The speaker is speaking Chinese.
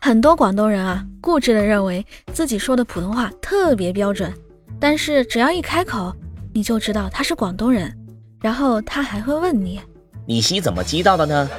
很多广东人啊固执的认为自己说的普通话特别标准但是只要一开口你就知道他是广东人然后他还会问你。你是怎么知道的呢？